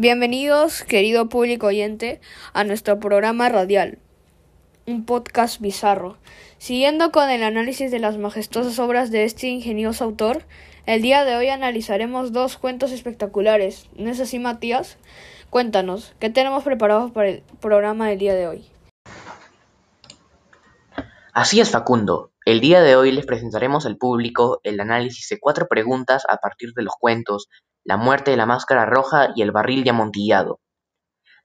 Bienvenidos, querido público oyente, a nuestro programa radial, un podcast bizarro. Siguiendo con el análisis de las majestuosas obras de este ingenioso autor, el día de hoy analizaremos dos cuentos espectaculares. ¿No es así, Matías? Cuéntanos, ¿qué tenemos preparado para el programa del día de hoy? Así es, Facundo. El día de hoy les presentaremos al público el análisis de cuatro preguntas a partir de los cuentos La muerte de la máscara roja y El barril de amontillado,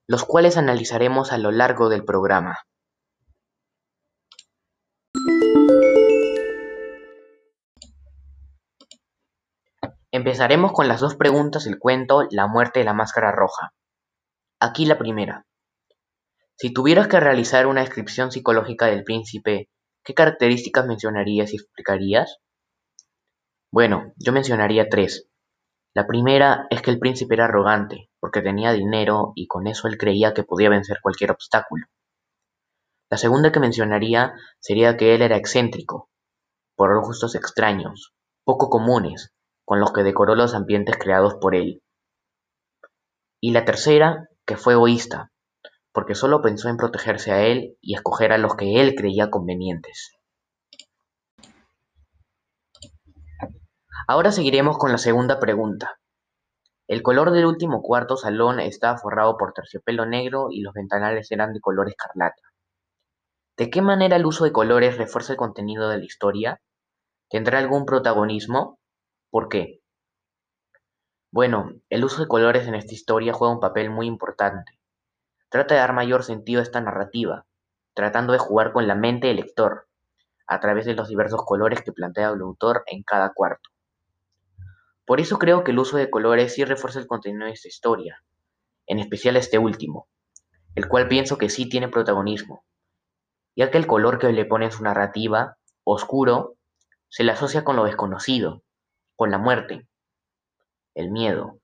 los cuales analizaremos a lo largo del programa. Empezaremos con las dos preguntas del cuento La muerte de la máscara roja. Aquí la primera. Si tuvieras que realizar una descripción psicológica del príncipe, ¿qué características mencionarías y explicarías? Bueno, yo mencionaría tres. La primera es que el príncipe era arrogante, porque tenía dinero y con eso él creía que podía vencer cualquier obstáculo. La segunda que mencionaría sería que él era excéntrico, por gustos extraños, poco comunes, con los que decoró los ambientes creados por él. Y la tercera, que fue egoísta, porque solo pensó en protegerse a él y escoger a los que él creía convenientes. Ahora seguiremos con la segunda pregunta. El color del último cuarto salón estaba forrado por terciopelo negro y los ventanales eran de color escarlata. ¿De qué manera el uso de colores refuerza el contenido de la historia? ¿Tendrá algún protagonismo? ¿Por qué? Bueno, el uso de colores en esta historia juega un papel muy importante. Trata de dar mayor sentido a esta narrativa, tratando de jugar con la mente del lector, a través de los diversos colores que plantea el autor en cada cuarto. Por eso creo que el uso de colores sí refuerza el contenido de esta historia, en especial este último, el cual pienso que sí tiene protagonismo, ya que el color que le pone en su narrativa, oscuro, se le asocia con lo desconocido, con la muerte, el miedo.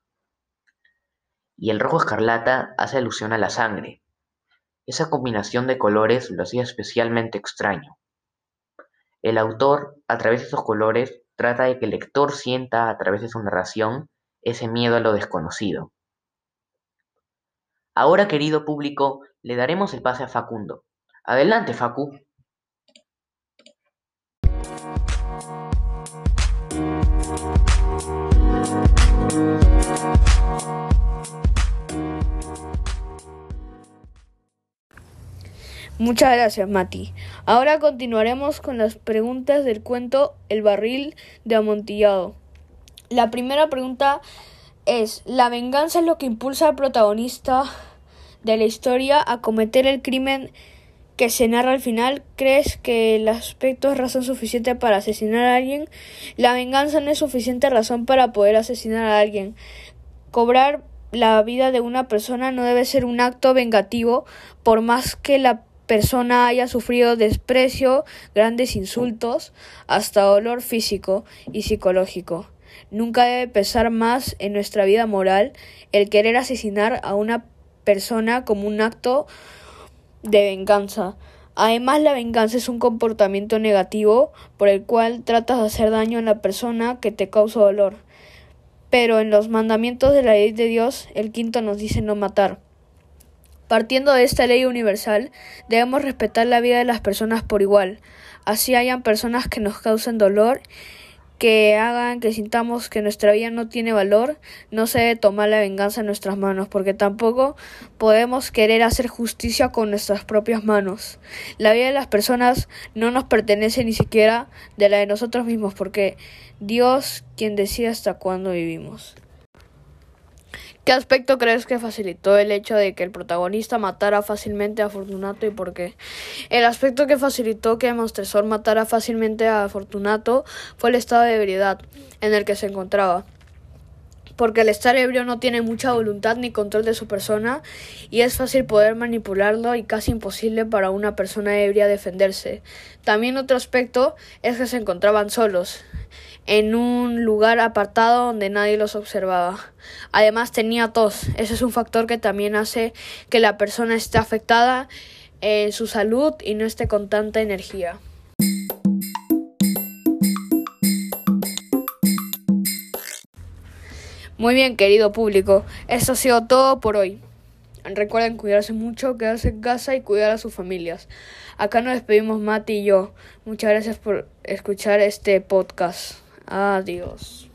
Y el rojo escarlata hace alusión a la sangre. Esa combinación de colores lo hacía especialmente extraño. El autor, a través de esos colores, trata de que el lector sienta a través de su narración ese miedo a lo desconocido. Ahora, querido público, le daremos el pase a Facundo. Adelante, Facu. Muchas gracias, Mati. Ahora continuaremos con las preguntas del cuento El barril de amontillado. La primera pregunta es, ¿la venganza es lo que impulsa al protagonista de la historia a cometer el crimen que se narra al final? ¿Crees que el aspecto es razón suficiente para asesinar a alguien? La venganza no es suficiente razón para poder asesinar a alguien. Cobrar la vida de una persona no debe ser un acto vengativo por más que la persona haya sufrido desprecio, grandes insultos, hasta dolor físico y psicológico. Nunca debe pesar más en nuestra vida moral el querer asesinar a una persona como un acto de venganza. Además, la venganza es un comportamiento negativo por el cual tratas de hacer daño a la persona que te causa dolor. Pero en los mandamientos de la ley de Dios, el quinto nos dice no matar. Partiendo de esta ley universal, debemos respetar la vida de las personas por igual. Así hayan personas que nos causen dolor, que hagan que sintamos que nuestra vida no tiene valor, no se debe tomar la venganza en nuestras manos, porque tampoco podemos querer hacer justicia con nuestras propias manos. La vida de las personas no nos pertenece ni siquiera de la de nosotros mismos, porque Dios quien decide hasta cuándo vivimos. ¿Qué aspecto crees que facilitó el hecho de que el protagonista matara fácilmente a Fortunato y por qué? El aspecto que facilitó que Monstresor matara fácilmente a Fortunato fue el estado de ebriedad en el que se encontraba. Porque el estar ebrio no tiene mucha voluntad ni control de su persona y es fácil poder manipularlo y casi imposible para una persona ebria defenderse. También otro aspecto es que se encontraban solos en un lugar apartado donde nadie los observaba. Además tenía tos. Ese es un factor que también hace que la persona esté afectada en su salud y no esté con tanta energía. Muy bien, querido público, esto ha sido todo por hoy. Recuerden cuidarse mucho, quedarse en casa y cuidar a sus familias. Acá nos despedimos Mati y yo. Muchas gracias por escuchar este podcast. Adiós.